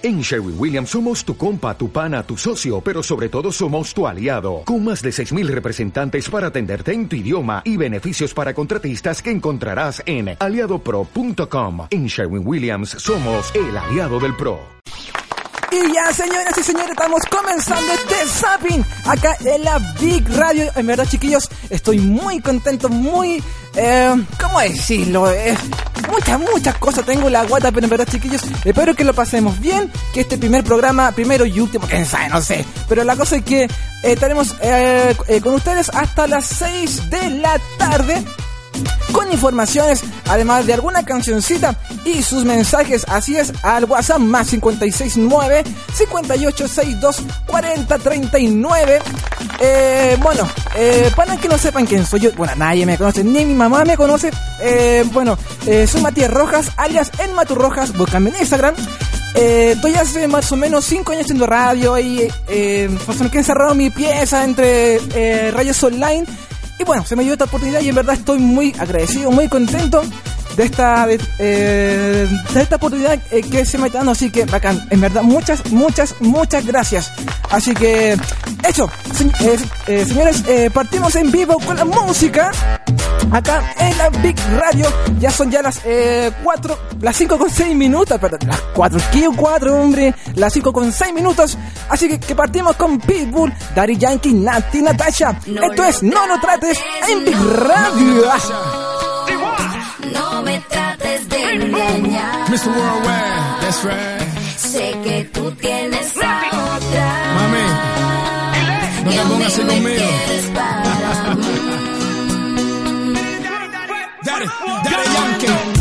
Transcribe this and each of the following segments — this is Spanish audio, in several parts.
En Sherwin Williams somos tu compa, tu pana, tu socio, pero sobre todo somos tu aliado, con más de 6.000 representantes para atenderte en tu idioma y beneficios para contratistas que encontrarás en aliadopro.com. En Sherwin Williams somos el aliado del PRO. Y ya, señoras y señores, estamos comenzando este zapping acá en la Big Radio. En verdad, chiquillos, estoy muy contento, muy... Eh, ¿Cómo decirlo? Eh, muchas, muchas cosas tengo en la guata, pero en verdad, chiquillos, espero que lo pasemos bien, que este primer programa, primero y último, quién sabe, no sé. Pero la cosa es que eh, estaremos eh, eh, con ustedes hasta las 6 de la tarde con informaciones, además de alguna cancioncita y sus mensajes. Así es, al WhatsApp más 569 5862 4039. Eh, bueno, eh, para que no sepan quién soy yo, bueno, nadie me conoce, ni mi mamá me conoce. Eh, bueno, eh, soy Matías Rojas, alias El Matu Rojas, búscame en Instagram. Eh, estoy hace más o menos 5 años haciendo radio y eh, pues, que he encerrado mi pieza entre eh, radios online y bueno, se me dio esta oportunidad y en verdad estoy muy agradecido, muy contento de esta de, eh, de esta oportunidad eh, que se me está dando, así que bacán, en verdad muchas, muchas, muchas gracias. Así que, eso, se- eh, eh, señores, eh, partimos en vivo con la música. Acá en la Big Radio ya son ya las 4, las 5 con 6 minutos, perdón, las 4, ¿qué 4, hombre? Las 5 con 6 minutos. Así que, que partimos con Pitbull, Daddy Yankee, Nati, Natasha. Esto es No lo trates en Big Radio. No me trates de engañar. Mr. Worldwide, that's right. Sé que tú tienes a otra. Mami, no te pongas así conmigo. Dale, dale, Yankee.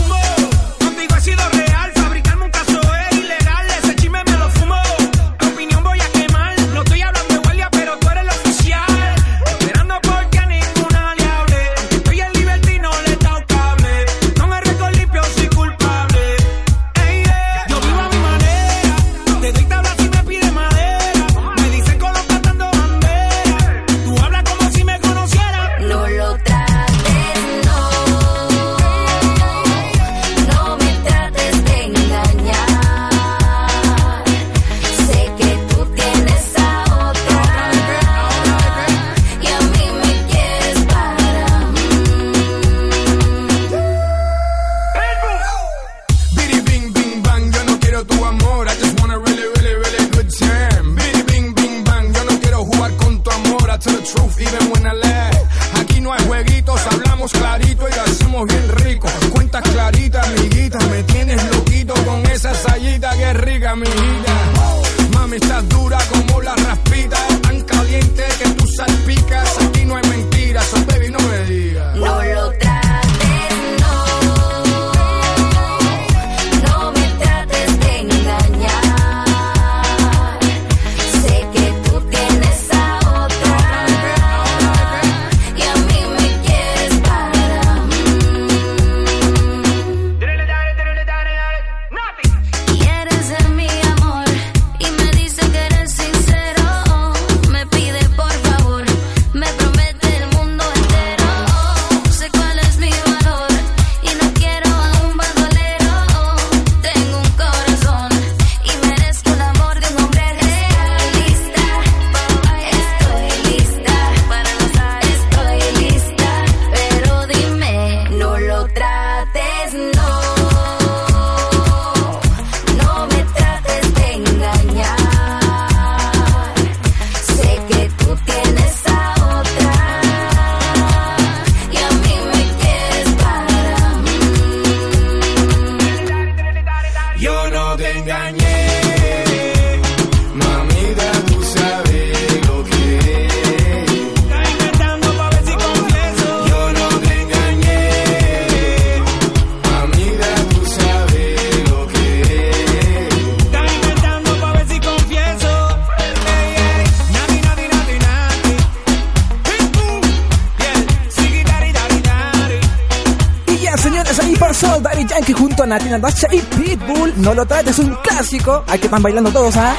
No lo trates, un clásico. Que están bailando todos, ¿ah?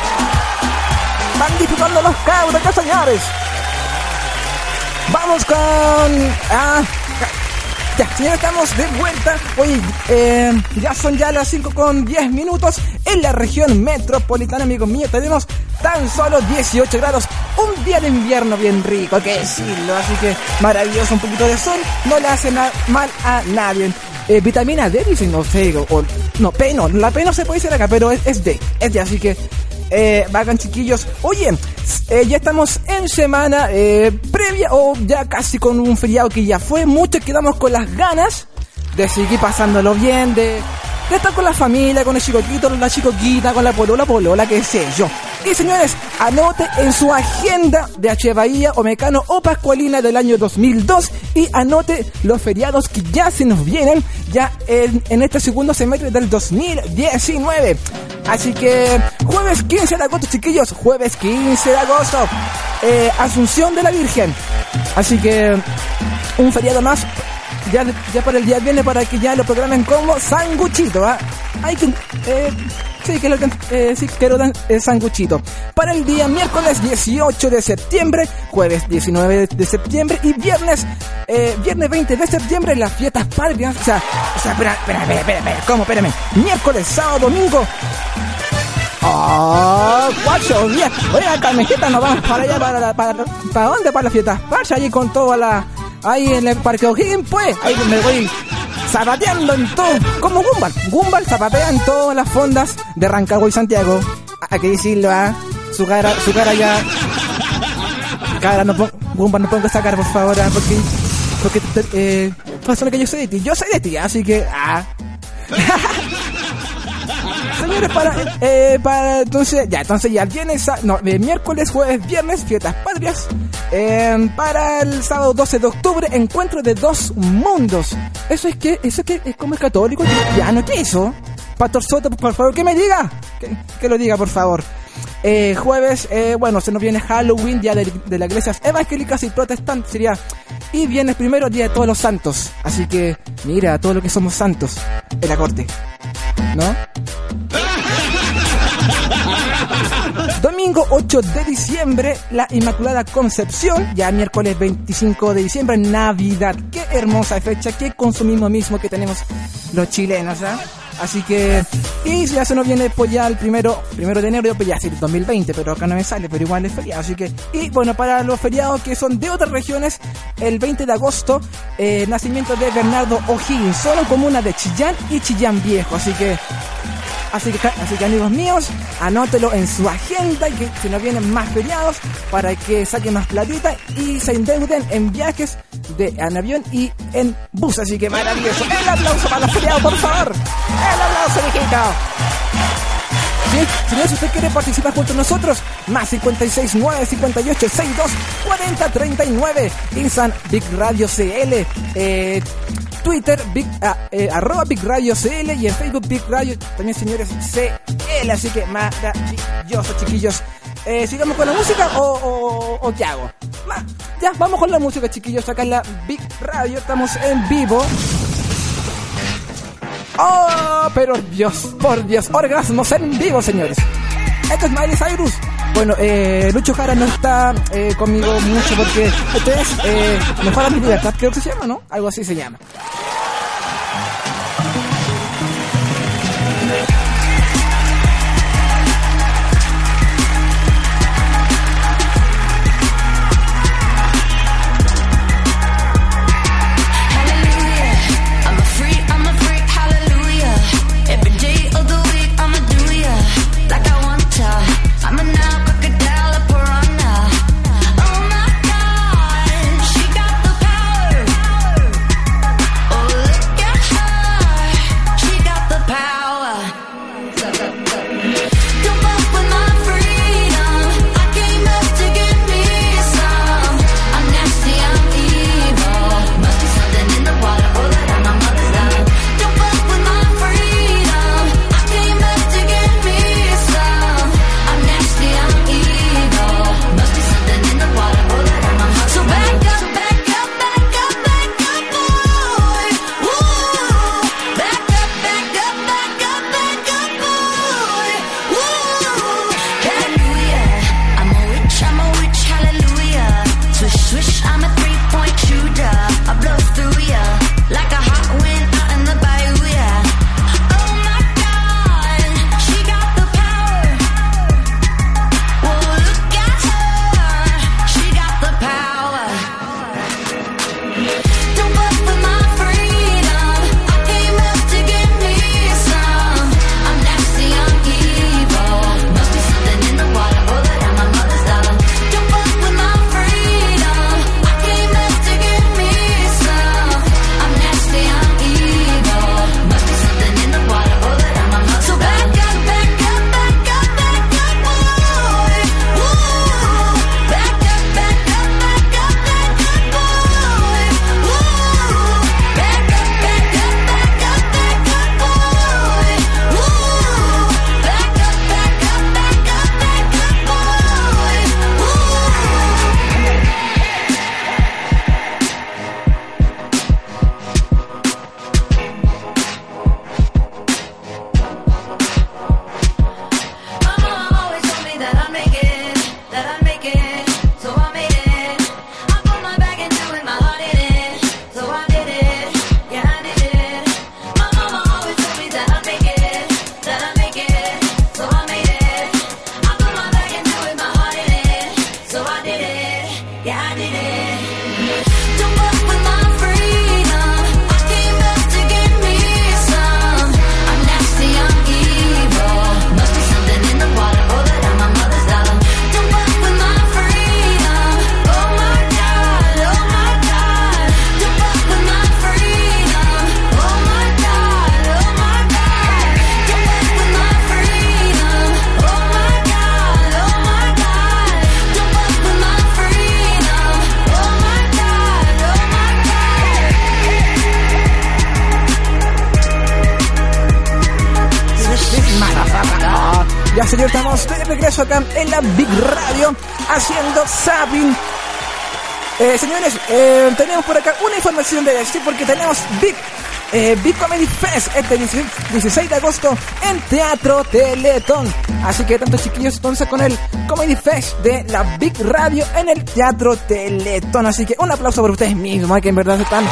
Van disfrutando los cabros, ya, señores. Vamos con. Ah, Ya, señores, estamos de vuelta. Oye, eh, ya son ya las 5 con 10 minutos. En la región metropolitana, amigos míos, tenemos tan solo 18 grados. Un día de invierno bien rico, hay que decirlo. Así que maravilloso, un poquito de sol. No le hace mal a nadie. Eh, vitamina D, dicen, no sé, o, no, P no, la P no se puede decir acá, pero es, es D, es D, así que eh, vagan chiquillos. Oye, eh, ya estamos en semana eh, previa o ya casi con un feriado que ya fue. Muchos quedamos con las ganas de seguir pasándolo bien, de, de estar con la familia, con el chicoquito, la chicoquita, con la polola, polola, qué sé yo. Y señores, anote en su agenda de H. Bahía o Mecano o Pascualina del año 2002 y anote los feriados que ya se nos vienen ya en, este segundo semestre del 2019. Así que jueves 15 de agosto, chiquillos, jueves 15 de agosto, eh, Asunción de la Virgen. Así que un feriado más ya, ya para el día viene para que ya lo programen como sanguchito, ¿ah? Hay que, eh, sí, que lo, eh, sí, quiero dar eh, sanguchito. Para el día miércoles 18 de septiembre, jueves 19 de septiembre y viernes, eh, viernes 20 de septiembre, las fiestas patrias, o sea, o sea, espera, espera, espera, espera, espera, ¿cómo? Espérame. Miércoles, sábado, domingo, ¡Oh! ¡Cuatro días! Oiga, Carmejita, nos vamos para allá, para, para, ¿para dónde? Para las fiestas. Para allí con toda la... Ahí en el Parque O'Higgins, pues. Ahí me voy zapateando en todo. Como Gumball. Gumball zapatea en todas las fondas de Rancagua y Santiago. Hay que decirlo. Su cara, su cara ya... Cara, no pongo... Gumball, no pongo esa cara, por favor, ¿ah? Porque... Porque... Eh, pasó lo que yo soy de ti. Yo soy de ti, así que... Ah... Señores, para, eh, para entonces, ya, entonces ya viernes, sa- no, miércoles, jueves, viernes, fiestas patrias. Para el sábado 12 de octubre, encuentro de dos mundos. Eso es que, eso es que es como es católico, cristiano, ¿qué eso? Pastor Soto, por favor, que me diga, que, que lo diga, por favor. Eh, jueves, eh, bueno, se nos viene Halloween, día de, de las iglesias evangélicas y protestantes, sería. Y viernes primero, día de todos los santos. Así que, mira, todo lo que somos santos en la corte. Domingo 8 de diciembre, la Inmaculada Concepción. Ya miércoles 25 de diciembre, Navidad. Qué hermosa fecha, qué consumismo mismo que tenemos los chilenos, ¿ah? Así que, y ya se nos viene pues ya el primero, primero de enero, pues ya sí, 2020, pero acá no me sale, pero igual es feriado, así que, y bueno, para los feriados que son de otras regiones, el 20 de agosto, eh, nacimiento de Bernardo O'Higgins, solo comuna de Chillán y Chillán Viejo, así que, Así que, así que amigos míos, anótelo en su agenda y que se nos vienen más feriados para que saquen más platita y se endeuden en viajes de en avión y en bus. Así que maravilloso. El aplauso para los feriados, por favor. El aplauso, viejito. Bien, señores, si usted quiere participar junto a nosotros, más 56 9 58 62 40 39, Insan Big Radio CL, eh, Twitter, Big, ah, eh, arroba Big Radio CL y en Facebook Big Radio también, señores, CL. Así que maravilloso, chiquillos. Eh, ¿Sigamos con la música o, qué hago? Ya, vamos con la música, chiquillos. Acá en la Big Radio estamos en vivo. ¡Oh! Pero Dios, por Dios, orgasmos en vivo, señores. Esto es Miley Cyrus. Bueno, eh, Lucho Jara no está eh, conmigo mucho porque este es eh, Mejora mi libertad, creo que se llama, ¿no? Algo así se llama. Señor, estamos de regreso acá en la Big Radio haciendo zapping. Eh, señores, eh, tenemos por acá una información de decir porque tenemos Big, eh, Big Comedy Fest este 16, 16 de agosto en Teatro Teletón. Así que tantos chiquillos entonces con el Comedy Fest de la Big Radio en el Teatro Teletón. Así que un aplauso por ustedes mismos, eh, que en verdad están...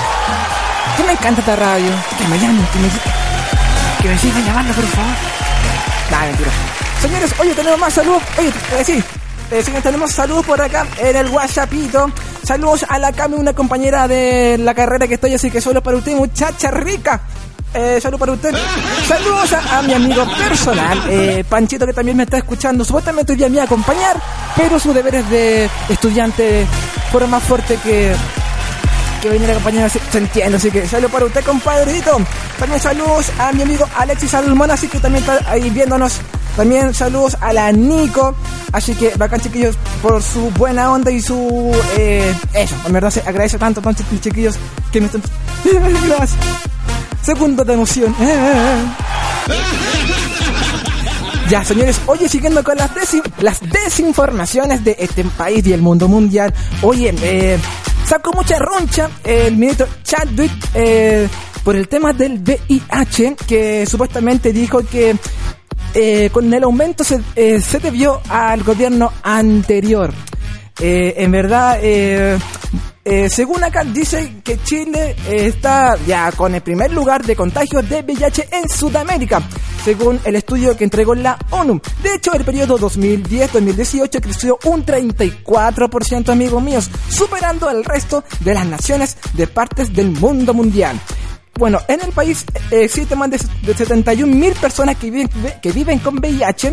Que me encanta esta radio. Que me llamen, que me, que sigan llamando, por favor. Nah, mentira. Señores, oye, tenemos más saludos. Oye, eh, sí. Eh, señores, tenemos saludos por acá en el WhatsAppito. Saludos a la Cami, una compañera de la carrera que estoy, así que solo para usted, muchacha rica. Eh, saludos para usted. Saludos a, mi amigo personal, eh, Panchito, que también me está escuchando. Supuestamente hoy día me a acompañar, pero sus deberes de estudiante fueron más fuertes que, que venir a acompañar, se, así que saludos para usted, compadrito. También saludos a mi amigo Alexis Salmón, así que también está ahí viéndonos. También saludos a la Nico, así que bacán chiquillos por su buena onda y su... Eh, eso, en verdad se agradece tanto, tanto chiquillos que me están... Gracias. Segundo de emoción. Ya, señores, oye, siguiendo con las, desin- las desinformaciones de este país y el mundo mundial. Oye, eh, sacó mucha roncha el ministro Chadwick eh, por el tema del VIH, que supuestamente dijo que eh, con el aumento se, eh, se debió al gobierno anterior. Eh, en verdad, según acá dice que Chile está ya con el primer lugar de contagios de VIH en Sudamérica, según el estudio que entregó la ONU. De hecho, el periodo 2010-2018 creció un 34%, amigos míos, superando al resto de las naciones de partes del mundo mundial. Bueno, en el país eh, existen más de, de 71 mil personas que viven, que viven con VIH.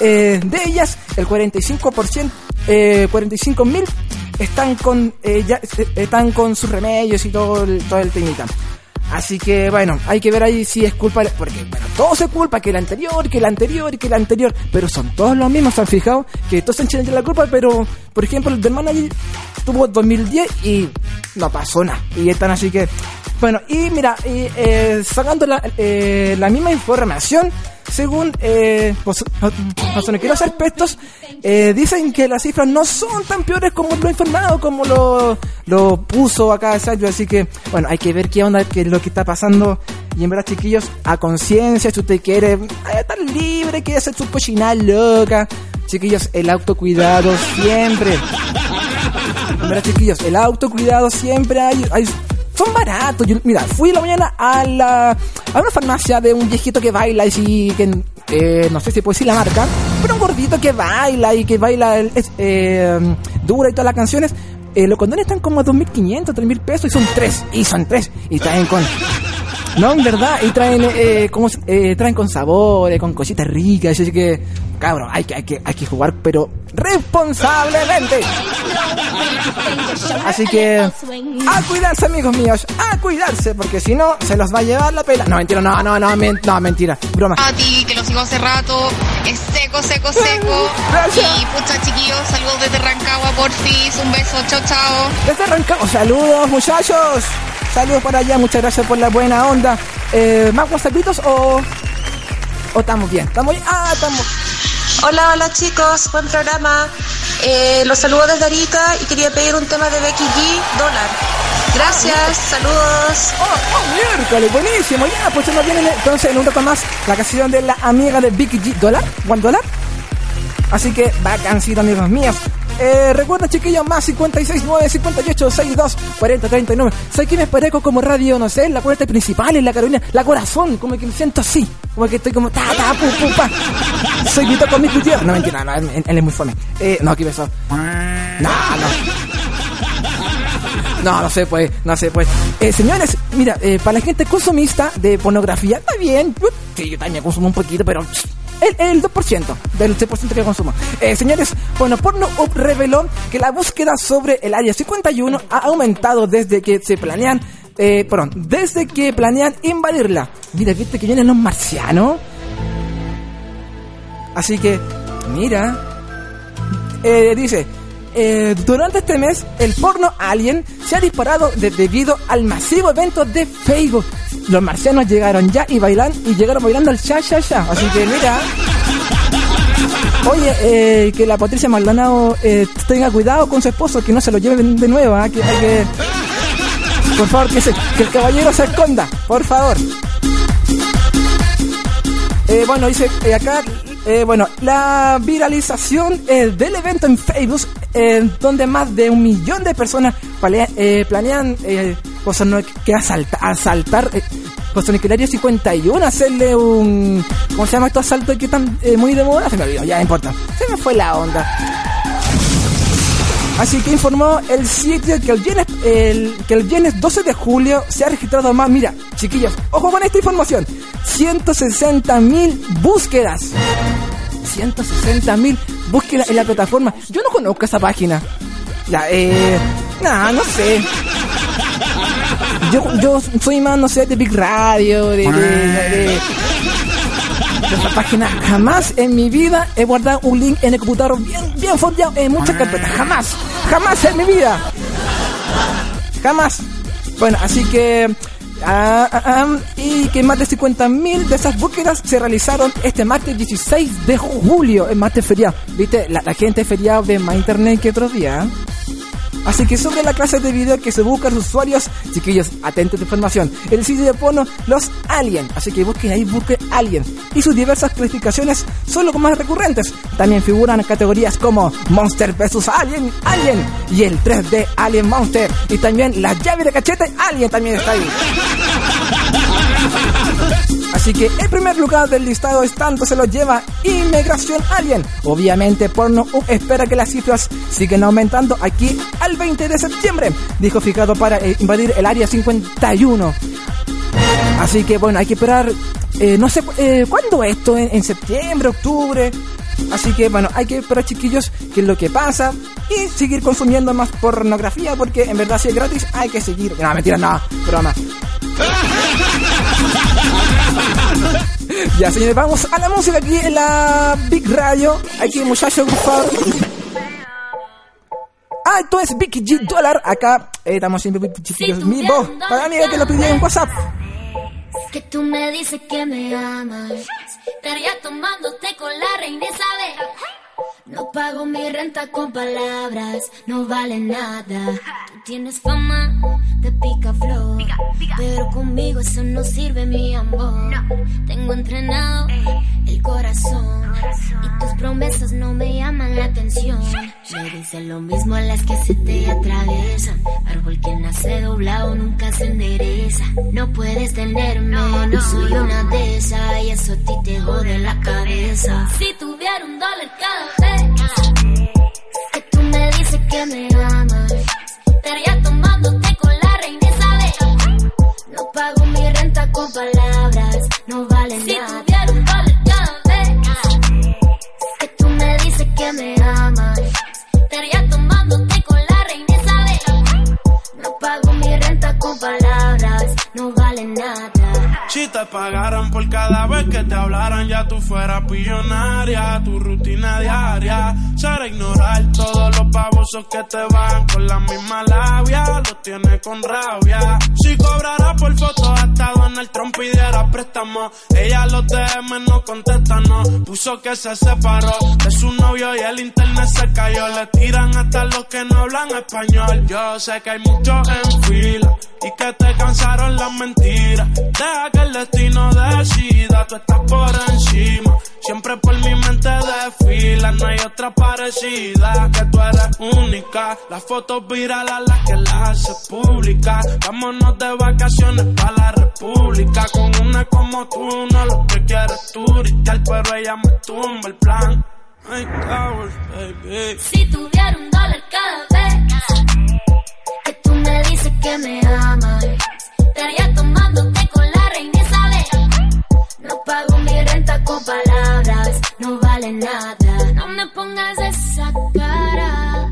eh, de ellas, el 45%, eh, 45 mil están con, eh, ya, eh, están con sus remedios y todo el, todo el temita. Así que bueno, hay que ver ahí si es culpa, porque bueno, todo se culpa, que el anterior, que el anterior, que el anterior, pero son todos los mismos, ¿se han fijado? Que todos se echan la culpa, pero por ejemplo el del manager tuvo 2010 y no pasó nada, y están así que, bueno, y mira, y, eh, sacando la, eh, la misma información, según, eh, quiero hacer pestos, eh, dicen que las cifras no son tan peores como lo informado, como lo, lo puso acá Sayo, así que, bueno, hay que ver qué onda, qué es lo que está pasando, y en verdad, chiquillos, a conciencia, si usted quiere estar libre, quiere hacer su cochina loca, chiquillos, el autocuidado siempre. En verdad, chiquillos, el autocuidado siempre hay, son baratos. Mira, fui la mañana a la a una farmacia de un viejito que baila y sí, que eh, no sé si puedo decir la marca, pero un gordito que baila y que baila es, eh, dura y todas las canciones. Eh, los condones están como a 2.500, 3.000 pesos y son tres. Y son tres. Y traen con... No, en verdad. Y traen, eh, como, eh, traen con sabores, con cositas ricas. Así que, cabrón, hay que, hay que, hay que jugar, pero responsablemente. Así que, a cuidarse, amigos míos, a cuidarse, porque si no, se los va a llevar la pela. No, mentira, no, no, no, men- no, mentira, broma. a ti, que lo sigo hace rato. Es seco, seco, seco. Gracias. Y pucha, chiquillos, saludos desde Rancagua, porfis. Un beso, chao, chao. Desde arrancamos, saludos, muchachos. Saludos para allá, muchas gracias por la buena onda. Eh, ¿Más WhatsAppitos o, o estamos bien? ¿Estamos bien? Ah, estamos. Hola, hola chicos, buen programa. Eh, los saludo desde Arica y quería pedir un tema de Becky G, Dólar. Gracias, saludos. Oh, oh, miércoles, buenísimo. Ya, pues se nos viene entonces en un rato más la canción de la amiga de Vicky G. ¿Dólar? ¿One dólar? Así que vacancito, amigos míos. Eh, recuerda, chiquillos, más 56 9 58 62 40 39. Sé que me parezco como radio, no sé, la puerta principal, en la Carolina, la corazón, como que me siento así. Como que estoy como ta, ta, pu, pu, pa. Soy Vito con mi Gutiérrez. No, mentira, no, él, él es muy fome. Eh, no, aquí beso. No, no. No, no sé, pues, no sé, pues. Eh, señores, mira, eh, para la gente consumista de pornografía, está bien. Sí, yo también consumo un poquito, pero el, el 2% del 6% que consumo. Eh, señores, bueno, Pornhub reveló que la búsqueda sobre el área 51 ha aumentado desde que se planean, eh, perdón, desde que planean invadirla. Mira, viste que vienen los marcianos. Así que, mira, eh, dice, eh, durante este mes el porno alien se ha disparado de- debido al masivo evento de Facebook. Los marcianos llegaron ya y bailan y llegaron bailando al sha sha sha. Así que mira, Oye, eh, que la Patricia Maldonado eh, tenga cuidado con su esposo, que no se lo lleven de nuevo, ¿ah? que. Por favor, que, se- que el caballero se esconda, por favor. Bueno, dice eh, acá, eh, bueno, la viralización eh, del evento en Facebook, eh, donde más de un millón de personas palea- eh, planean no- que asalta- asaltar José Nicolario 51, hacerle un... ¿Cómo se llama estos asaltos que eh, muy de moda? Se me olvidó, ya importa. Se me fue la onda. Así que informó el sitio que el viernes, el, que el viernes 12 de julio se ha registrado más. Mira, chiquillos, ojo con esta información: 160 mil búsquedas. 160 mil búsquedas en la plataforma. Yo no conozco esa página. Ya, eh. Nah, no sé. Yo, yo soy más, no sé, de Big Radio, esa página. Jamás en mi vida he guardado un link en el computador bien, bien forjado en muchas carpetas. Jamás. Jamás en mi vida. Jamás. Bueno, así que... ah, ah, ah, y que más de 50.000 de esas búsquedas se realizaron este martes 16 de julio, el martes feriado. ¿Viste? La, la gente feriado ve más internet que otros días. ¿eh? Así que sobre la clase de video que se buscan los usuarios, chiquillos, atentos esta información. El sitio de porno Los Alien. Así que busquen ahí, busquen Alien. Y sus diversas clasificaciones son los más recurrentes. También figuran categorías como Monster vs Alien, Alien y el 3D Alien Monster. Y también la llave de cachete Alien también está ahí. Así que el primer lugar del listado es tanto se lo lleva Inmigración Alien. Obviamente Pornhub espera que las cifras sigan aumentando aquí al 20 de septiembre, dijo fijado para eh, invadir el área 51. Así que bueno, hay que esperar, eh, no sé, eh, ¿cuándo esto? ¿En, en septiembre, octubre? Así que bueno, hay que esperar chiquillos qué es lo que pasa y seguir consumiendo más pornografía porque en verdad si es gratis hay que seguir. No, mentira, no, broma. Ya, señores, vamos a la música aquí en la Big Radio. Aquí, muchachos, por favor. Ah, esto es Big G Dollar. Acá eh, estamos siempre chiquillos. Mi voz. Para mí, que lo pidió en WhatsApp. Que tú me dices que me amas. Estaría tomándote con la reina Isabel. No pago mi renta con palabras, no vale nada. Tú tienes fama de pica flor, pero conmigo eso no sirve, mi amor. Tengo entrenado el corazón y tus promesas no me llaman la atención. Me dicen lo mismo a las que se te atraviesan. Árbol que nace doblado nunca se endereza. No puedes tenerme, no soy una de esas y eso a ti te jode la cabeza. Si tuviera un dólar cada que tú me dices que me amas, estaría tomándote babosos que te van con la misma labia. Los tienes con rabia. Si cobrara por foto hasta Donald Trump pidiera préstamo, ella los DM no contesta, no. Puso que se separó de su novio y el internet se cayó. Le tiran hasta los que no hablan español. Yo sé que hay muchos en fila y que te cansaron las mentiras. Deja que el destino decida, tú estás por encima. Siempre por mi mente desfila, no hay otra parecida. Que tú eres única, las fotos virales las que las hace pública. Vámonos de vacaciones para la república. Con una como tú, no lo que quieres turistear, pero ella me tumba el plan. Ay, cabrón, baby. Si tuviera un dólar cada vez que tú me dices que me amas, estaría tomándote con la reina. No pago mi renta con palabras, no vale nada. No me pongas esa cara.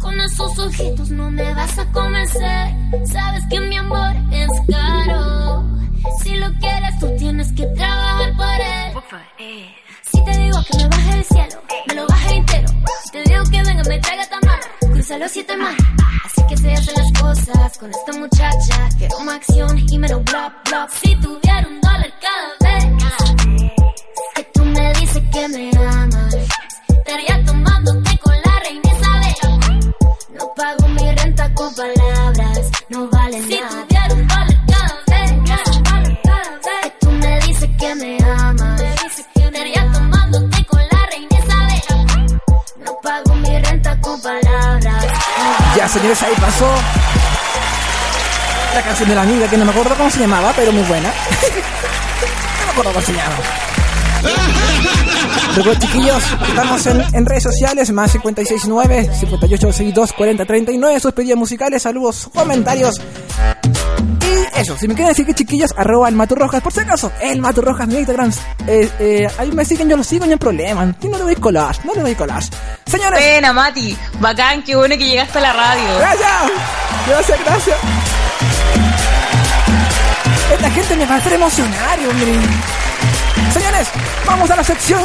Con esos ojitos no me vas a convencer. Sabes que mi amor es caro. Si lo quieres, tú tienes que trabajar por él. Si te digo que me baje del cielo, me lo baje entero. Si te digo que venga, me traiga tamar, cruza los siete mares. Así que se hacen las cosas con esta muchacha. Quiero más acción y menos bla bla. Si tuviera un dólar cada vez que tú me dices que me amas. Estaría tomándote con la reina Isabel. No pago mi renta con palabras, no vale si nada. Tuviera vale cada vez. Que tú me dices que me amas. Estaría tomándote con la reina Isabel. No pago mi renta con palabras. Ya, señores, ahí pasó la canción de la amiga que no me acuerdo cómo se llamaba, pero muy buena. acuerdo cómo se llama. Luego, chiquillos, estamos en, en redes sociales, más 569 5862 4039 sus pedidos musicales, saludos, comentarios. Y eso, si me quieren decir que chiquillos, arroba el Maturrojas, por si acaso, el Maturrojas, mi Instagram. Eh, eh, ahí me siguen, yo lo sigo, no hay problema. Y no le doy collage, no le doy collage. Señores, Buena, Mati. Bacán, qué bueno que llegaste a la radio. gracias, gracias, gracias. Esta gente me va a hacer emocionar, hombre. Señores, vamos a la sección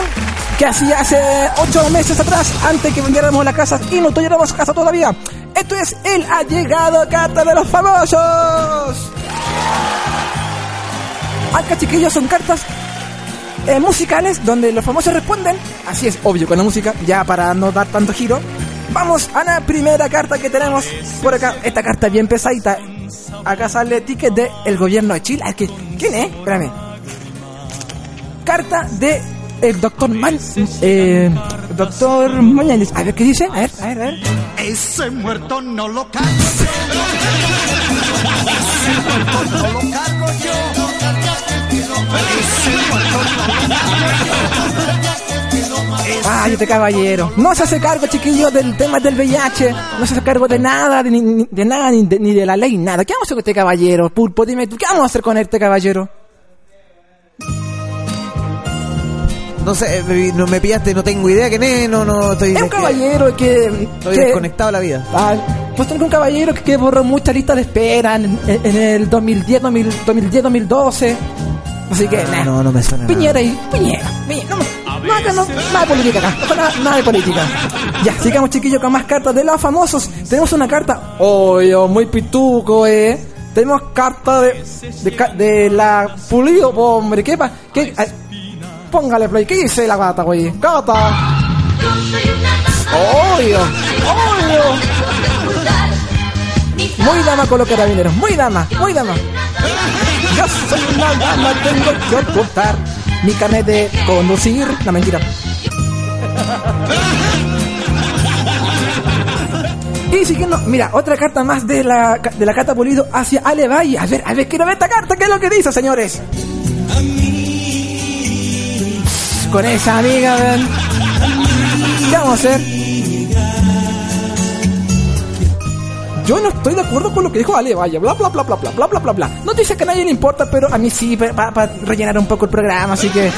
que hacía hace ocho meses atrás, antes que vendiéramos la casa y no tuviéramos casa todavía. Esto es el allegado carta de los famosos. Acá, chiquillos, son cartas eh, musicales donde los famosos responden. Así es, obvio, con la música, ya para no dar tanto giro. Vamos a la primera carta que tenemos por acá. Esta carta bien pesadita. Acá sale ticket de el gobierno de Chile. Ah, ¿qué- ¿Quién es? Espérame. Carta de el doctor Man, eh, doctor Mañanes. A ver qué dice. A ver, a ver, a ver. Ese muerto no lo cargo yo. No lo cargo yo. Ese muerto no lo cargo Ay, este caballero. No se hace cargo, chiquillos, del tema del VIH. No se hace cargo de nada, de, ni, de nada, ni de, ni de la ley, nada. ¿Qué vamos a hacer con este caballero? Pulpo, dime tú, ¿qué vamos a hacer con este caballero? No sé, me, no me pillaste, no tengo idea quién es, no, no, estoy... Es un caballero que... Estoy que- desconectado de la vida. Ah, pues tengo un caballero que, que borró muchas listas de espera en, en- en el 2010, 2000, 2010, 2012. Así que, nah. No, no me suena nada. Piñera y Piñera. Piñera. No, no, acá no, nada de política acá. Nada, nada de política. Ya, sigamos chiquillos con más cartas de los famosos. Tenemos una carta. Oye, muy pituco, eh. Tenemos carta de, de, la Pulido, hombre. ¿Qué pa? ¿Qué? Ay, póngale play. ¿Qué dice la gata, güey? Gata. Oye, oye. Muy dama con los carabineros. Muy dama, muy dama. Yo soy una dama, tengo que ocultar mi carnet de conducir. No, mentira. Y siguiendo, mira, otra carta más de la, de la carta pulido hacia Ale Valle. A ver, a ver, quiero ver esta carta, ¿qué es lo que dice, señores? Con esa amiga, ven. ¿Qué vamos a hacer? Yo no estoy de acuerdo con lo que dijo Ale Valle, bla bla bla bla bla bla bla bla bla. No dice que a nadie le importa, pero a mí sí, para rellenar un poco el programa, así que.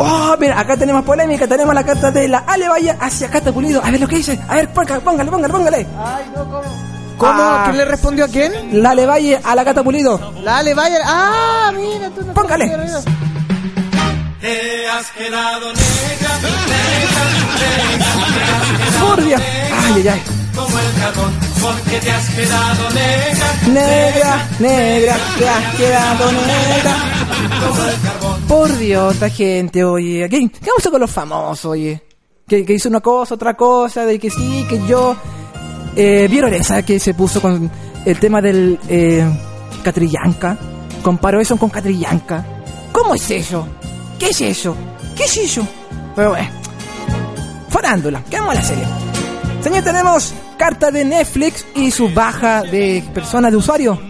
Oh, mira, acá tenemos polémica, tenemos la carta de la Ale Valle hacia Cata Pulido. A ver lo que dice, a ver, póngale, póngale, póngale, póngale. ¿Cómo? Ah. ¿Quién le respondió a quién? La Ale Valle a la Cata Pulido. La Ale Bayer. Ah, mira, tú no Póngale. Te has quedado negra, negra. Ay, ay, ay. Como el carbón, porque te has quedado negra, Negra, negra, te has quedado negra. Por Dios, esta gente, oye. ¿Qué, qué vamos con los famosos, oye? Que, que hizo una cosa, otra cosa, de que sí, que yo. Eh, ¿Vieron esa que se puso con el tema del eh, Catrillanca? Comparó eso con Catrillanca. ¿Cómo es eso? ¿Qué es eso? ¿Qué es eso? Pero bueno. Farándula, ¿qué vamos a hacer? Señor, tenemos carta de Netflix y su baja de personas de usuario.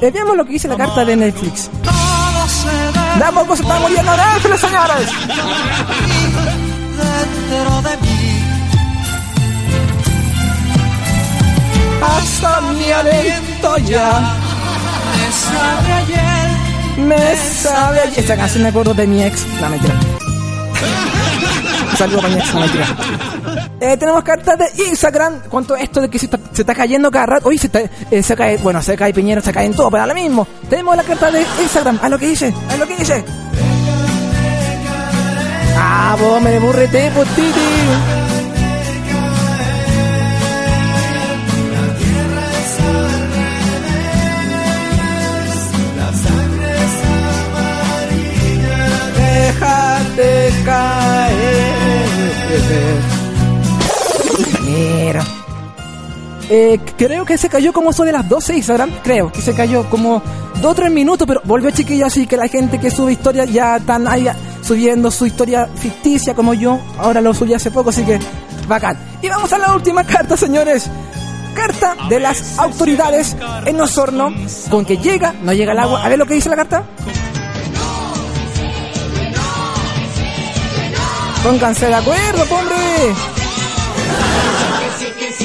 Eh, lo que dice la carta de Netflix. La poco se está muriendo Netflix, señores. Hasta mi aliento ya Me sabe ayer. Esta canción me acuerdo de mi ex. No, mentira. Un saludo para. Eh, tenemos cartas de Instagram. ¿Cuánto esto de que se está, se está cayendo cada rato? Oye, se, está, eh, se cae, bueno, se cae Piñero, se cae en todo, pero ahora mismo. Tenemos la carta de Instagram. A lo que dice, a lo que dice. Ah, vos me burrete, pues Eh, creo que se cayó como eso de las 12 Instagram. Creo que se cayó como 2 o 3 minutos, pero volvió chiquillo así que la gente que sube historias ya están ahí subiendo su historia ficticia como yo. Ahora lo subí hace poco, así que bacán. Y vamos a la última carta, señores. Carta de las autoridades en Osorno, con que llega, no llega el agua. A ver lo que dice la carta. Pónganse de acuerdo, hombre.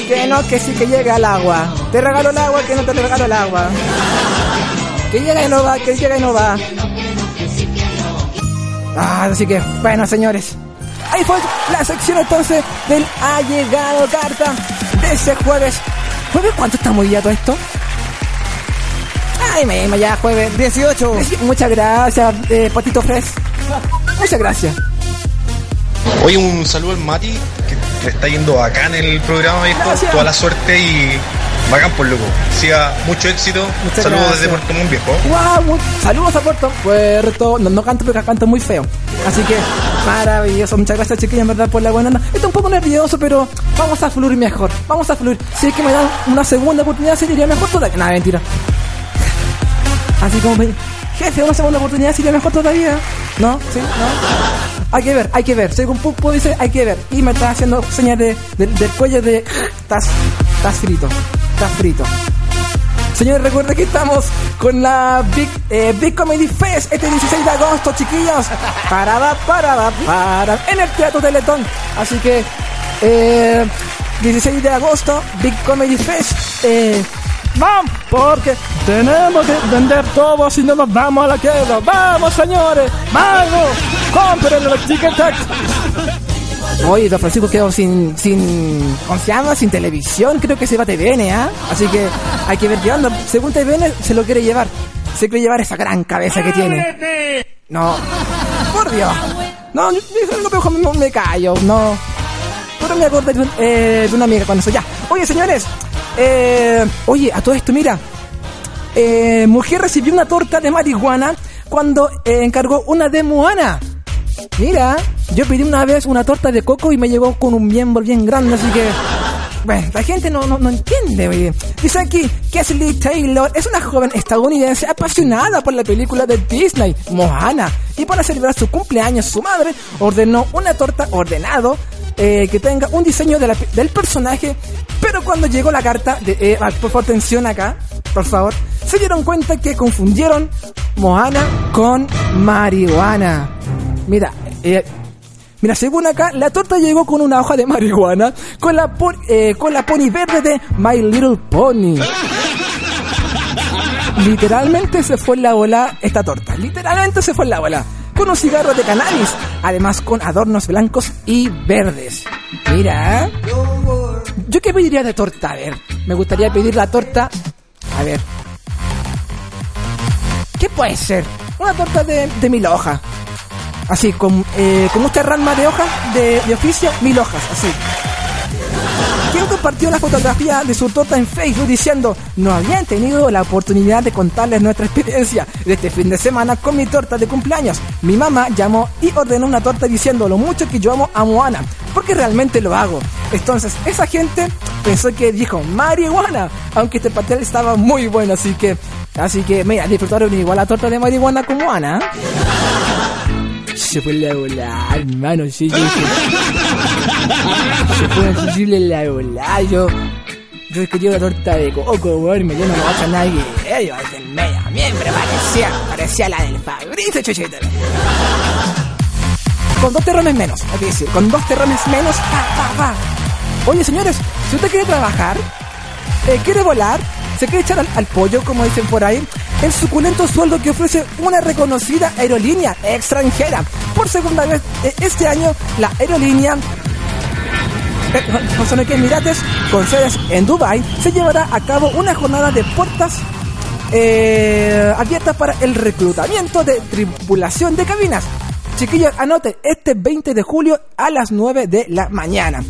Que no, que sí que llega el agua. Te regalo el agua, que no te regalo el agua. Que llega y no va, que llega y no va. Ah, así que, bueno, señores. Ahí fue la sección entonces del Ha llegado carta de ese jueves. ¿Jueves cuánto estamos día todo esto? Ay, me, me ya jueves 18. Muchas gracias, eh, Patito Fres. Muchas gracias. Oye, un saludo al Mati, que está yendo acá en el programa, viejo. Gracias. Toda la suerte y bacán por loco. Siga mucho éxito. Muchas Saludos gracias. desde Puerto Montt, viejo. Wow, saludos a Puerto. Puerto. No, no canto porque canto muy feo. Así que, maravilloso. Muchas gracias, chiquillos, en verdad, por la buena onda. Estoy un poco nervioso, pero vamos a fluir mejor. Vamos a fluir. Si es que me dan una segunda oportunidad, sería mejor todavía. Nada, mentira. Así como me. Jefe, una segunda oportunidad sería mejor todavía. ¿No? ¿Sí? ¿No? Hay que ver, hay que ver. Según Pupo dice, hay que ver. Y me está haciendo señas de, de- del cuello de. Estás, estás frito. Estás frito. Señores, recuerden que estamos con la Big, eh, Comedy Fest este 16 de agosto, chiquillos. Para, para, para, en el Teatro Teletón. Así que, eh, 16 de agosto, Big Comedy Fest. Eh, vamos, porque tenemos que vender todo si no nos vamos a la quiebra. Vamos, señores, vamos, compren los tickets. Oye, Don Francisco quedó sin, sin, ¿cómo se llama? Sin televisión, creo que se va a TVN, ¿ah? Así que hay que ver qué onda. Según TVN, se lo quiere llevar. Se quiere llevar esa gran cabeza que tiene. No, por Dios. No, no, me, callo, no. Pero me acordé de, eh, de una amiga cuando soy ya. Oye, señores, eh, oye, a todo esto, mira. Eh, mujer recibió una torta de marihuana cuando eh, encargó una de Moana. Mira, yo pedí una vez una torta de coco y me llegó con un miembro bien grande, así que... Bueno, la gente no, no, no entiende, oye. Dice aquí que Ashley Taylor es una joven estadounidense apasionada por la película de Disney, Moana. Y para celebrar su cumpleaños, su madre ordenó una torta ordenado eh, que tenga un diseño de del personaje. Pero cuando llegó la carta, de, eh, ah, por favor, atención acá, por favor, se dieron cuenta que confundieron Moana con marihuana. Mira, eh, mira, según acá, la torta llegó con una hoja de marihuana con la, eh, con la pony verde de My Little Pony. Literalmente se fue en la bola esta torta. Literalmente se fue en la bola. Con un cigarro de cannabis. Además con adornos blancos y verdes. Mira. ¿Yo qué pediría de torta? A ver. Me gustaría pedir la torta. A ver. ¿Qué puede ser? Una torta de, de mil hojas. Así, con, eh, mucha rama de hojas de, oficio, mil hojas, así. Quien compartió la fotografía de su torta en Facebook diciendo no habían tenido la oportunidad de contarles nuestra experiencia de este fin de semana con mi torta de cumpleaños. Mi mamá llamó y ordenó una torta diciendo lo mucho que yo amo a Moana, porque realmente lo hago. Entonces, esa gente pensó que dijo marihuana, aunque este pastel estaba muy bueno, así que, así que, mira, disfrutaron igual la torta de marihuana con Moana. Se fue la bola, hermano, sí, yo dije. Se fue sensible la bola, yo. Yo quería una torta de coco, weón, me dio una bocha nadie. Eh, yo desde el medio, miembro, parecía, parecía la del Fabricio Chuchito. Con dos terrones menos, hay que con dos terrones menos, pa, pa, pa. Oye, señores, si usted quiere trabajar, eh, quiere volar, se quiere echar al pollo, como dicen por ahí, el suculento sueldo que ofrece una reconocida aerolínea extranjera. Por segunda vez eh, este año, la aerolínea eh, José Emirates, con sedes en Dubai, se llevará a cabo una jornada de puertas eh, abiertas para el reclutamiento de tripulación de cabinas. Chiquillos, anote, este 20 de julio a las 9 de la mañana.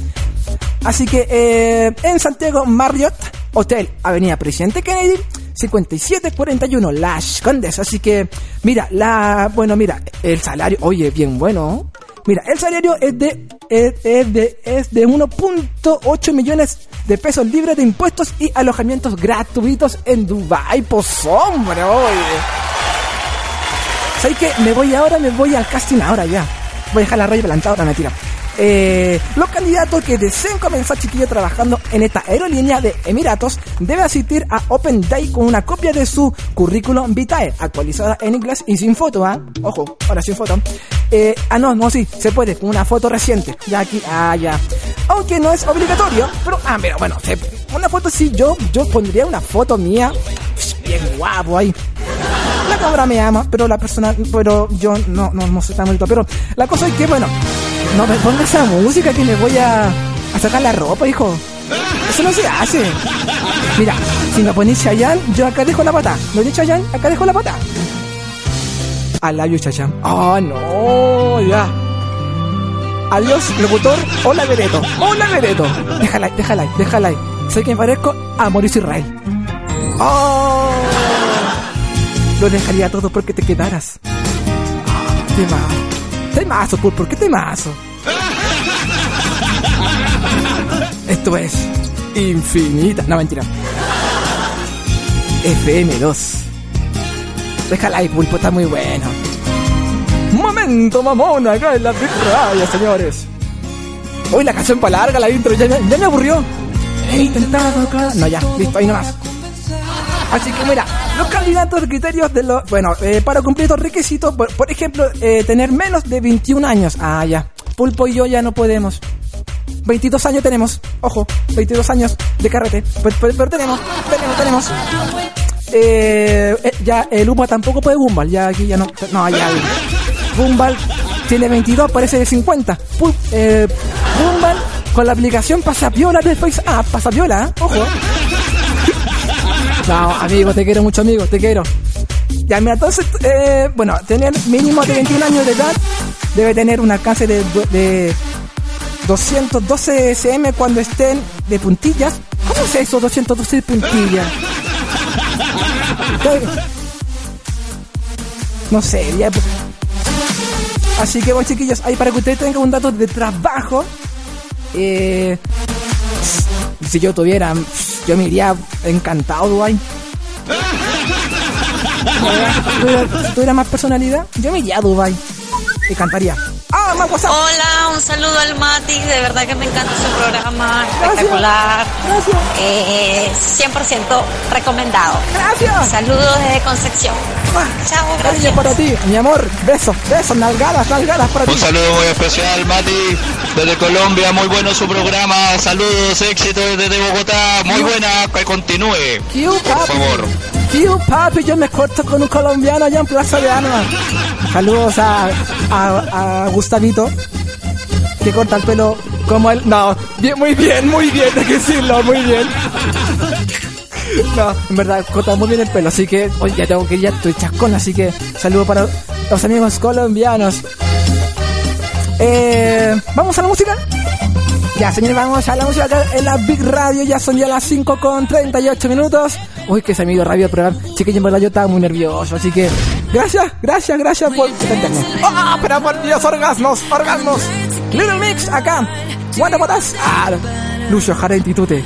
Así que en Santiago Marriott Hotel, Avenida Presidente Kennedy, 5741 Las Condes. Así que, mira, la, bueno, mira, el salario, oye, bien bueno. Mira, el salario es de, es, es de, es de 1.8 millones de pesos libres de impuestos y alojamientos gratuitos en Dubai. Pues hombre, oye. ¿Sabes qué? Me voy ahora, me voy al casting ahora ya. Voy a dejar la raya plantada, ahora, mentira. Eh, los candidatos que deseen comenzar chiquillo trabajando en esta aerolínea de Emiratos deben asistir a Open Day con una copia de su currículum vitae actualizada en inglés y sin foto, ¿ah? Ojo, ahora sin foto. Eh, ah, no, no, sí, se puede, con una foto reciente. Ya aquí, ah, ya. Aunque no es obligatorio, pero, ah, pero bueno, se- una foto sí, yo, yo pondría una foto mía, bien guapo ahí. La cámara me ama, pero la persona, pero yo no, no, no soy tan bonito. Pero la cosa es que, bueno, no me pongas esa música que me voy a, a sacar la ropa, hijo. Eso no se hace. Mira, si me pones Chayanne, yo acá dejo la pata. ¿No dice Chayanne? Acá dejo la pata. Al labio Chayanne. Ah, no, ya. Adiós, locutor. Hola, Bereto. Hola, Bereto. Déjala, déjala, déjala. Que me parezco a Mauricio Israel. Oh, lo dejaría todo porque te quedaras. Ah. Temazo, Pulpo, ¿por qué temazo? Esto es infinita. No, mentira. FM2. Déjala ahí, Pulpo, está muy bueno. Momento mamona acá en la Radio, señores. Uy, la canción para larga, la intro, ya, me- aburrió. He intentado. No, ya, listo, ahí nomás. Así que mira, los candidatos criterios de los... Bueno, eh, para cumplir estos requisitos, por, ejemplo, eh, tener menos de 21 años. Ah, ya. Pulpo y yo ya no podemos. 22 años tenemos. Ojo, 22 años de carrete. Pero, tenemos, tenemos, tenemos. Eh, eh, ya, el Uma tampoco puede Gumball. Ya aquí ya no... No, ya. Gumball tiene 22, parece de 50. Pul- Gumball con la aplicación Pasapiola de Face App. Pasapiola, ¿eh? Ojo. No, amigo, te quiero mucho, amigo, te quiero. Ya, mira, entonces, eh, bueno, tener mínimo de 21 años de edad, debe tener un alcance de, de 212 cm cuando estén de puntillas. ¿Cómo es eso, 212 puntillas? No sé, ya... Así que, bueno, chiquillos, ahí para que ustedes tengan un dato de trabajo, eh, si yo tuviera, yo me iría encantado, Dubai. Si tuviera- si tuviera más personalidad, yo me iría a Dubai y cantaría. ¡Ah, más WhatsApp! Hola, un saludo al Mati, de verdad que me encanta su programa, espectacular. Gracias. Eh, 100% recomendado. Gracias. Saludos desde Concepción. Chao, Cariño gracias. para ti, mi amor. Besos, besos, nalgadas, nalgadas para ti. Un saludo muy especial, Mati, desde Colombia. Muy bueno su programa. Saludos, éxito desde Bogotá. Muy buena, que continúe. Q, Por favor. Q, papi, yo me corto con un colombiano allá en Plaza de Armas. Saludos a, a, a Gustavito, que corta el pelo como él. No, bien, muy bien, muy bien, hay que decirlo, muy bien. No, en verdad, corta muy bien el pelo, así que hoy ya tengo que ir, ya estoy chascón, así que saludo para los amigos colombianos. Eh, ¿Vamos a la música? Ya, señores, vamos a la música acá en la Big Radio. Ya son ya las 5 con 38 minutos. Uy, que se me dio rápido el programa. Chiquillo, en verdad yo estaba muy nervioso. Así que, gracias, gracias, gracias por atenderme. ¡Ah! pero por Dios, orgasmos, orgasmos. Little Mix acá. Bueno, botas. Ah, Lucio Jara Institute.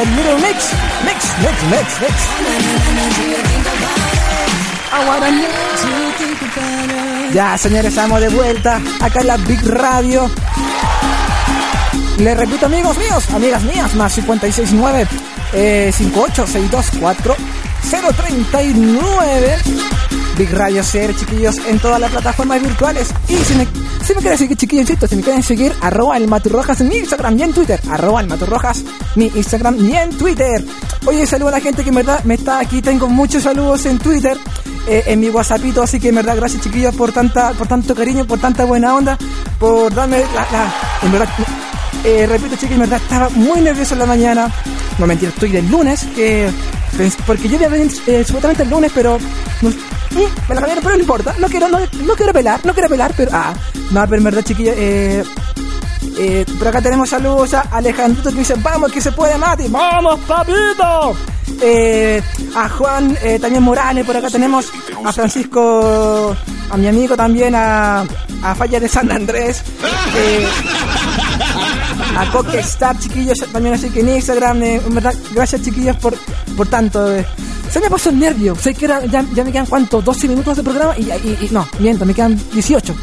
Del Little Mix. Mix, mix, mix, mix. I. Ya, señores, estamos de vuelta acá en la Big Radio. Les repito, amigos míos, amigas mías, más 569 eh, 58624 039 Big Radio CR, chiquillos, en todas las plataformas virtuales. Y si me, quieren seguir, chiquillos, si me quieren seguir, arroba el Maturrojas en Instagram y en Twitter. Arroba el Maturrojas, mi Instagram y en Twitter. Oye, saludo a la gente que en verdad me está aquí. Tengo muchos saludos en Twitter, eh, en mi WhatsAppito. Así que en verdad, gracias, chiquillos, por tanta, por tanto cariño, por tanta buena onda, por darme la, en verdad, eh, repito, chicos, en verdad estaba muy nervioso en la mañana. No mentira, estoy del lunes, que porque yo voy a venir eh, supuestamente el lunes, pero no, mm, pero no importa. No quiero, no, no quiero pelar, no quiero pelar, pero ah, no, pero en verdad, chiquillos, eh, eh, por acá tenemos saludos a Alejandrito que dice, vamos, que se puede, Mati, vamos, papito. Eh, a Juan eh, también Morales, por acá tenemos a Francisco, a mi amigo también, a, a Falla de San Andrés, eh, a Coque Star, chiquillos, también así que en Instagram, eh, en verdad, gracias chiquillos por, por tanto. Se me puso el nervio, sé que era, ya, ya me quedan cuánto, 12 minutos de programa y, y, y no, miento, me quedan 18.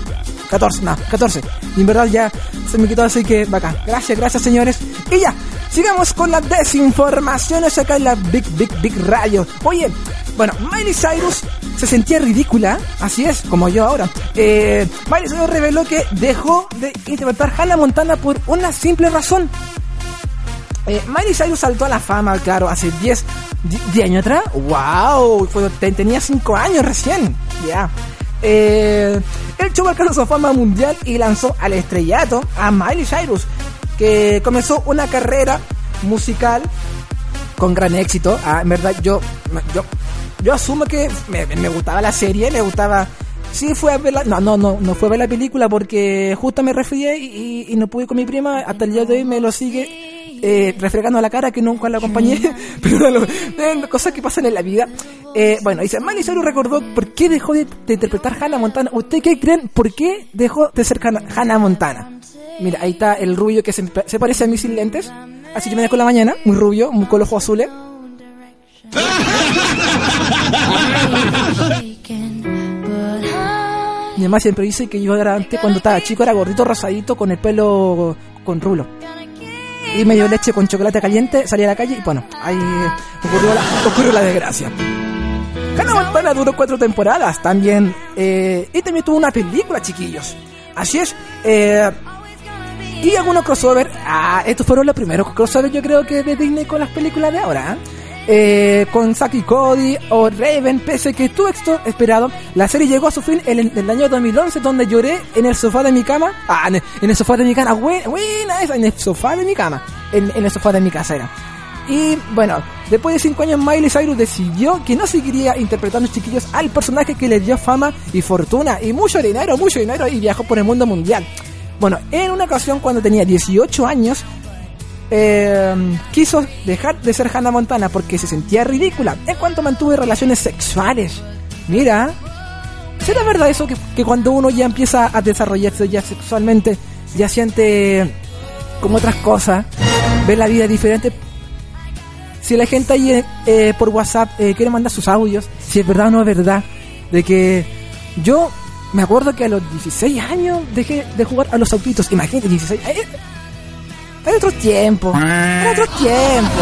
14, no, 14. Y en verdad ya se me quitó así que bacán. Gracias, gracias señores. Y ya, sigamos con las desinformaciones acá en la Big, Big, Big Radio. Oye, bueno, Miley Cyrus se sentía ridícula, así es, como yo ahora. Eh, Miley Cyrus reveló que dejó de interpretar Hannah Montana por una simple razón. Eh, Miley Cyrus saltó a la fama, claro, hace 10, 10 años atrás. ¡Wow! Tenía 5 años recién. Ya. Eh, el show alcanzó fama mundial y lanzó al estrellato a Miley Cyrus, que comenzó una carrera musical con gran éxito. Ah, en verdad, yo, yo, yo asumo que me, gustaba la serie, me gustaba. Sí, fue a ver la, no, no, no, no fue a ver la película porque justo me resfrié y no pude con mi prima. Hasta el día de hoy me lo sigue eh, refregando la cara que nunca la acompañé. Pero lo- eh, cosas que pasan en la vida. Eh, bueno, dice, Miley Cyrus recordó por qué dejó de, de interpretar Hannah Montana. ¿Usted qué creen? ¿Por qué dejó de ser Hannah, Hannah Montana? Mira, ahí está el rubio que se, se parece a mí sin lentes. Así yo me dejo en la mañana, muy rubio, muy con los ojos azules. Mi mamá siempre dice que yo era antes, cuando estaba chico, era gordito, rosadito, con el pelo con rulo. Y me dio leche con chocolate caliente, salí a la calle y bueno, ahí ocurrió la, ocurrió la desgracia. Hannah Montana duró cuatro temporadas también. eh, y también tuvo una película, chiquillos. Así es. eh, y algunos crossover. Ah, estos fueron los primeros crossover, yo creo que de Disney con las películas de ahora. ¿eh? Eh, con Saki Cody o Raven, pese que estuvo esto esperado, la serie llegó a su fin en el, año 2011, donde lloré en el sofá de mi cama. Ah, en en el sofá de mi cama, buena, esa, en el sofá de mi cama. En, en el sofá de mi casa era. Y bueno, después de 5 años Miley Cyrus decidió que no seguiría interpretando chiquillos al personaje que le dio fama y fortuna y mucho dinero, mucho dinero y viajó por el mundo mundial. Bueno, en una ocasión cuando tenía 18 años, eh, quiso dejar de ser Hannah Montana porque se sentía ridícula en cuanto mantuvo relaciones sexuales. Mira, ¿será verdad eso que, que cuando uno ya empieza a desarrollarse ya sexualmente, ya siente como otras cosas, ve la vida diferente? Si la gente ahí eh, por WhatsApp eh, quiere mandar sus audios, si es verdad o no es verdad, de que yo me acuerdo que a los 16 años dejé de jugar a los autitos. Imagínate, 16 eh, Era otro tiempo. Era otro tiempo.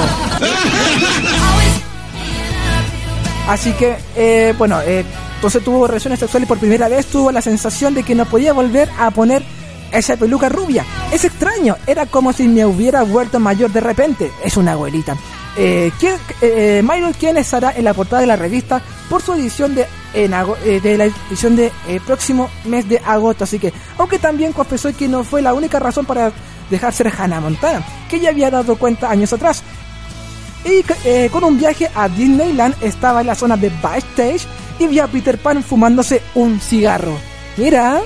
Así que, eh, bueno, eh, entonces tuvo relaciones sexuales por primera vez, tuvo la sensación de que no podía volver a poner esa peluca rubia. Es extraño, era como si me hubiera vuelto mayor de repente. Es una abuelita. Eh, ¿quién, eh, estará en la portada de la revista por su edición de, en eh, de la edición de eh, próximo mes de agosto. Así que, aunque también confesó que no fue la única razón para dejar ser Hannah Montana, que ya había dado cuenta años atrás. Y eh, con un viaje a Disneyland estaba en la zona de backstage y vio a Peter Pan fumándose un cigarro. Mira.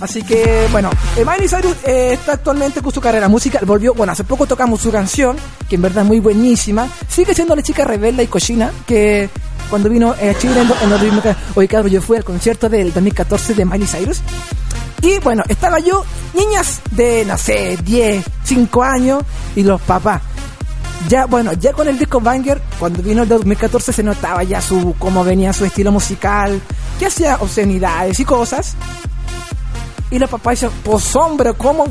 Así que, bueno, eh, Miley Cyrus eh, está actualmente con su carrera musical. Volvió, bueno, hace poco tocamos su canción, que en verdad es muy buenísima. Sigue siendo la chica rebelde y cochina, que cuando vino eh, a Chile en, en 2014, oye, cabrón, yo fui al concierto del 2014 de Miley Cyrus. Y bueno, estaba yo, niñas de, no sé, 10, 5 años y los papás. Ya, bueno, ya con el disco Banger, cuando vino el 2014 se notaba ya su, cómo venía su estilo musical, que hacía obscenidades y cosas. Y los papás dicen, pues hombre, ¿cómo,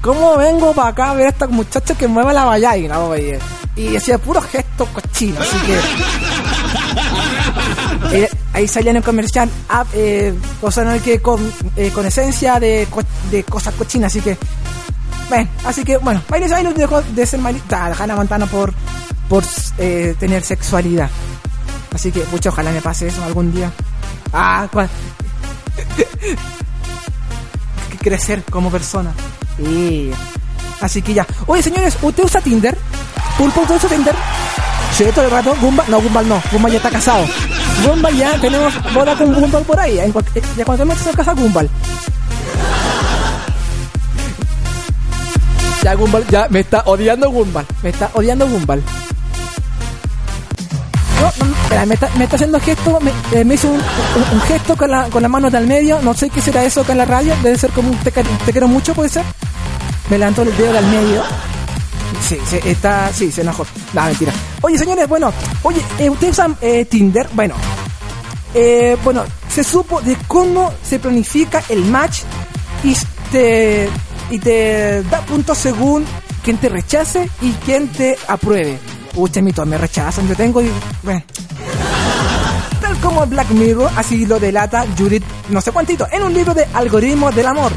cómo vengo para acá a ver a esta muchacha que mueve la vallaina? oye?". Y hacía puro gesto cochino, así que... Eh, ahí salía en el comercial ah, eh, cosa no que con, eh, con esencia de, co- de cosas cochinas, así que... Bueno, así que bueno, Miley Cyrus dejó de ser Miley, ah, Hannah Montana por, por eh, tener sexualidad. Así que, mucho ojalá me pase eso algún día. Ah, cuál. que crecer como persona. Y... Así que ya. Oye, señores, ¿usted usa Tinder? ¿Pulpo usted usa Tinder? Sí, todo el rato. Gumball, no, Gumball no. Gumball ya está casado. Gumball ya tenemos boda con Gumball por ahí. En eh, ya cuando te metes en casa, Gumball. Ya Gumball, ya me está odiando Gumball. Me está odiando Gumball. No, no, me está, me está haciendo gesto, me, eh, hizo un, gesto con la, con la mano del medio, no sé qué será eso acá en la radio, debe ser como un te, te quiero mucho, puede ser. Me levantó el dedo del medio. Sí, sí, está, sí, se enojó. No, mentira. Oye, señores, bueno, oye, eh, ¿ustedes usan eh, Tinder? Bueno, eh, bueno, se supo de cómo se planifica el match y te, y te da puntos según quien te rechace y quien te apruebe. Pucha, mi me rechazan, yo tengo y... Bueno. Tal como Black Mirror, así lo delata Judith, no sé cuántito, en un libro de Algoritmos del Amor,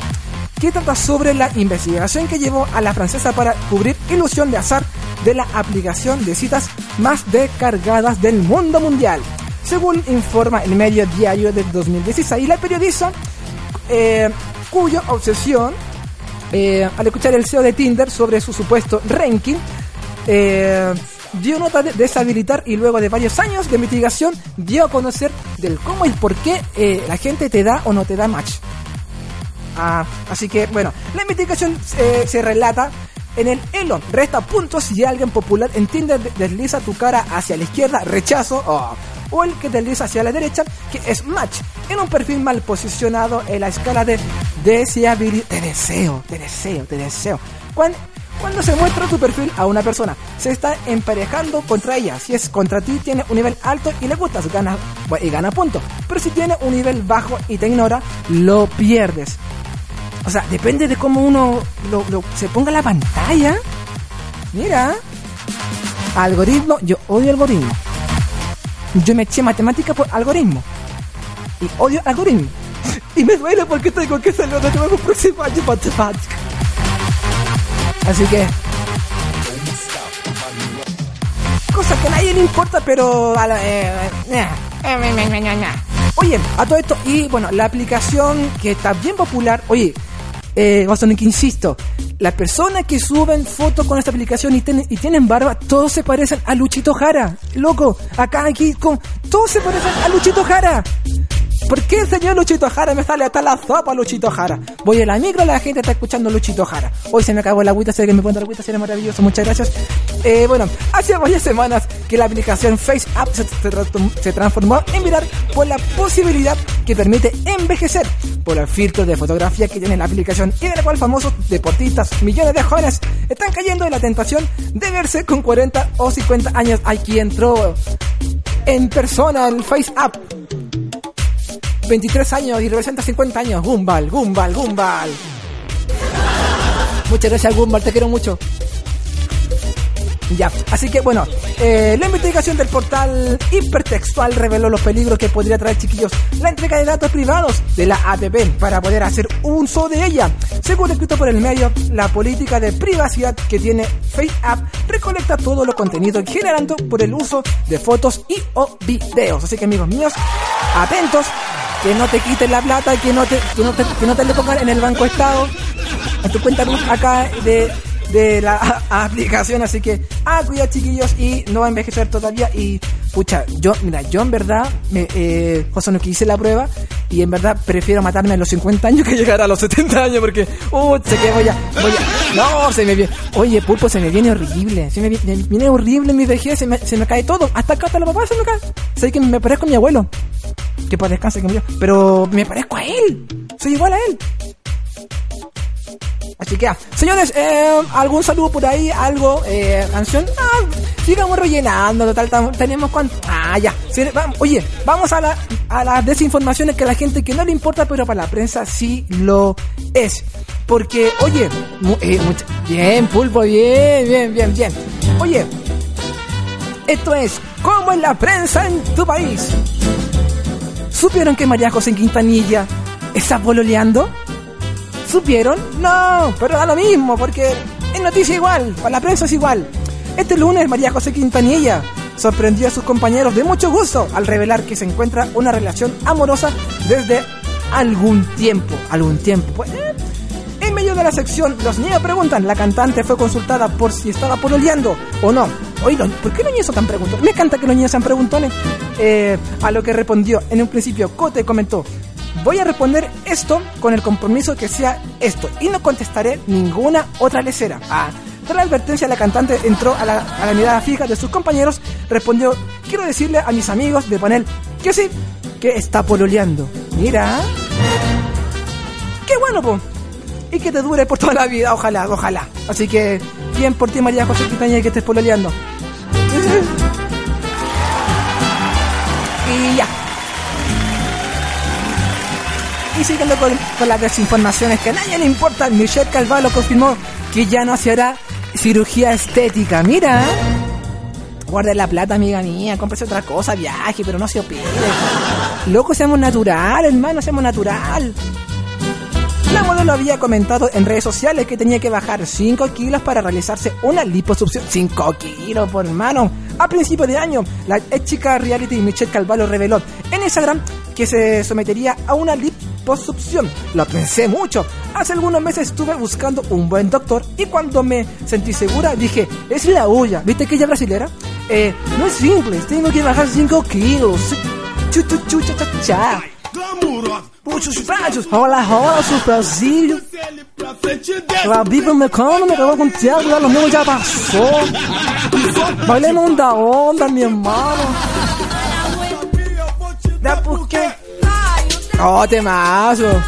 que trata sobre la investigación que llevó a la francesa para cubrir Ilusión de Azar de la aplicación de citas más descargadas del mundo mundial. Según informa el medio diario del 2016, la periodista, eh, cuya obsesión eh, al escuchar el CEO de Tinder sobre su supuesto ranking, eh, dio nota de deshabilitar y luego de varios años de investigación dio a conocer del cómo y por qué eh, la gente te da o no te da match. Ah, así que, bueno, la investigación eh, se relata en el Elo. Resta puntos si alguien popular en Tinder de- desliza tu cara hacia la izquierda, rechazo, o el que desliza hacia la derecha, que es match, en un perfil mal posicionado en la escala de deseabilidad. Te deseo, te deseo, te deseo. Cuando, cuando se muestra tu perfil a una persona, se está emparejando contra ella. Si es contra ti, tiene un nivel alto y le gustas, gana, y gana puntos. Pero si tiene un nivel bajo y te ignora, lo pierdes. O sea, depende de cómo uno lo, se ponga la pantalla. Mira. Algoritmo, yo odio algoritmo. Yo me eché matemática por algoritmo. Y odio algoritmo. Y me duele porque tengo que salir de nuevo próximo año matemática. Así que. Cosa que a nadie le importa, pero. Oye, a todo esto, y bueno, la aplicación que está bien popular, oye, eh, Boston, que insisto, las personas que suben fotos con esta aplicación y, ten- y tienen barba, todos se parecen a Luchito Jara. Loco, acá, aquí, con, todos se parecen a Luchito Jara. ¿Por qué señor Luchito Jara me sale hasta la sopa Luchito Jara? Voy a la micro, la gente está escuchando Luchito Jara. Hoy se me acabó la agüita, sé que me pone la agüita, sería maravilloso, muchas gracias. Eh, bueno, hace varias semanas que la aplicación Face App se, se se transformó en viral por la posibilidad que permite envejecer, por el filtro de fotografía que tiene la aplicación y de la cual famosos deportistas, millones de jóvenes están cayendo en la tentación de verse con 40 o 50 años. Aquí entró en persona el Face App. 23 años y representa 50 años. Gumball, Gumball, Gumball. Muchas gracias, Gumball, te quiero mucho. Ya, así que bueno, eh, la investigación del portal hipertextual reveló los peligros que podría traer, chiquillos, la entrega de datos privados de la APP para poder hacer uso de ella. Según escrito por el medio, la política de privacidad que tiene FaceApp recolecta todo lo contenido generando por el uso de fotos y o videos. Así que amigos míos, atentos, que no te quiten la plata, que no te, que no te, que no te le pongan en el banco estado, a tu cuenta acá de de la aplicación, así que, ah, cuidado chiquillos, y no va a envejecer todavía, y, pucha, yo, mira, yo en verdad, me, eh, José no que hice la prueba, y en verdad prefiero matarme a los 50 años que llegar a los 70 años, porque, uh, sé que voy a, voy a, no, se me viene, oye, pulpo, se me viene horrible, se me, vi- me viene horrible en mi vejez, se me, se me cae todo, hasta acá, hasta la papá se me cae, sé que me parezco a mi abuelo, que para descanse que pero me parezco a él, soy igual a él, Así que, ah, señores, eh, ¿algún saludo por ahí? ¿Algo? Eh, ¿Canción? Ah, sigamos rellenando, total, tam- tenemos cuánto. Ah, ya. Vamos, oye, vamos a, la, a las desinformaciones que a la gente que no le importa, pero para la prensa sí lo es. Porque, oye, eh, bien, pulpo, bien, bien, bien, bien. Oye, esto es como en la prensa en tu país. ¿Supieron que María José Quintanilla está pololeando? ¿Supieron? No, pero da lo mismo, porque es noticia igual, para la prensa es igual. Este lunes María José Quintanilla sorprendió a sus compañeros de mucho gusto al revelar que se encuentra una relación amorosa desde algún tiempo. Algún tiempo. Pues, eh, medio de la sección, los niños preguntan, la cantante fue consultada por si estaba pololeando o no. Oye, ¿por qué los niños son tan preguntones? Me encanta que los niños sean preguntones. Eh, a lo que respondió en un principio, Cote comentó, voy a responder esto con el compromiso que sea esto y no contestaré ninguna otra lecera. Ah, tras la advertencia, la cantante entró a la, a la mirada fija de sus compañeros, respondió, quiero decirle a mis amigos de panel que sí, que está pololeando. Mira. Qué bueno, po. Y que te dure por toda la vida, ojalá, ojalá. Así que, bien por ti, María José Quintanilla, que estés pololeando. Y ya. Y siguiendo con, con las desinformaciones que a nadie le importa, Michelle Calvalo confirmó que ya no se hará cirugía estética. Mira. Guarde la plata, amiga mía, cómprese otra cosa, viaje, pero no se opere. Loco, seamos natural, hermano, seamos natural. La modelo había comentado en redes sociales que tenía que bajar 5 kilos para realizarse una liposucción. 5 kilos, por hermano. A principio de año, la ex chica reality Michelle Calvalo reveló en Instagram que se sometería a una liposucción. Lo pensé mucho. Hace algunos meses estuve buscando un buen doctor y cuando me sentí segura dije, es la olla. ¿Viste que ella brasilera? Eh, no es simple, tengo que bajar 5 kilos. Chu, chu, chu, cha, cha, Muchos frachos. Hola, hola, su Brasil. La Bíblia me come, me acabó con Thiago, lo mismo ya pasó. Bailemos onda onda, mi hermano. Da porque. Oh, temazo.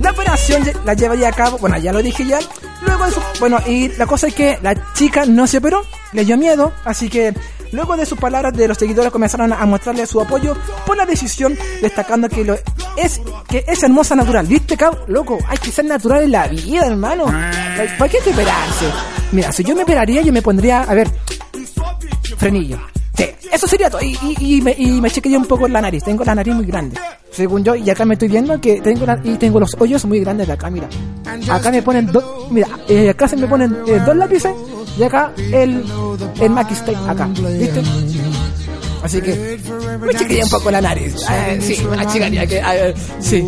La operación la llevaría a cabo, bueno, ya lo dije ya. Luego bueno, y la cosa es que la chica no se operó, le dio miedo, así que luego de sus palabras de los seguidores comenzaron a mostrarle su apoyo por la decisión, destacando que lo es que es hermosa natural. ¿Viste, cab? Loco, hay que ser natural en la vida, hermano. ¿Para qué hay que operarse? Mira, si yo me operaría, yo me pondría, a ver, frenillo. Sí, eso sería todo. Y, y, y me, y me chequearía un poco la nariz. Tengo la nariz muy grande. Según yo, y acá me estoy viendo que tengo la- y tengo los hoyos muy grandes de acá, mira. Acá me ponen dos, mira, eh, acá se me ponen eh, dos lápices y acá el, el Stay, acá, ¿viste? Así que me chequearía un poco la nariz. Eh, sí, me la chequearía que, eh, sí.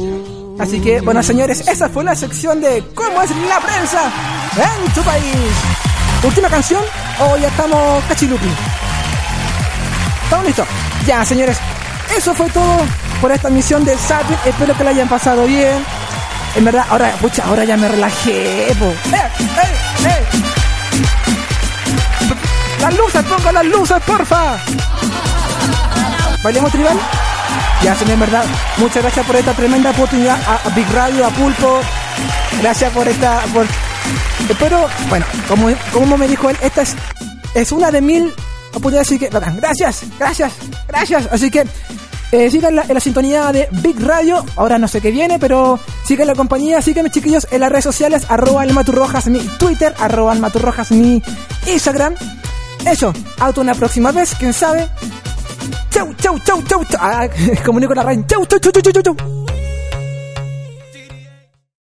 Así que, bueno, señores, esa fue la sección de cómo es la prensa en tu país. Última canción o ya estamos cachilupi. ¿Estamos listos? Ya, señores, eso fue todo por esta misión de Zapping. Espero que la hayan pasado bien. En verdad, ahora, pucha, ahora ya me relajé, po. ¡Eh, eh, eh! Las luces, ponga las luces, porfa. ¿Bailemos tribal? Ya, señor, en verdad, muchas gracias por esta tremenda oportunidad a, Big Radio, a Pulpo. Gracias por esta... Por... Espero, bueno, como, como me dijo él, esta es, es una de mil oportunidades, así que, gracias, gracias, gracias. Así que, eh, sigan la, en la sintonía de Big Radio. Ahora no sé qué viene, pero sigan la compañía. Síganme, chiquillos, en las redes sociales. Arroba Almaturrojas, mi Twitter. Arroba Almaturrojas, mi Instagram. Eso, hasta una próxima vez, quién sabe. Chau, chau, chau, chau, chau. Ah, comunico la raíz. Chau, chau, chau, chau, chau, chau.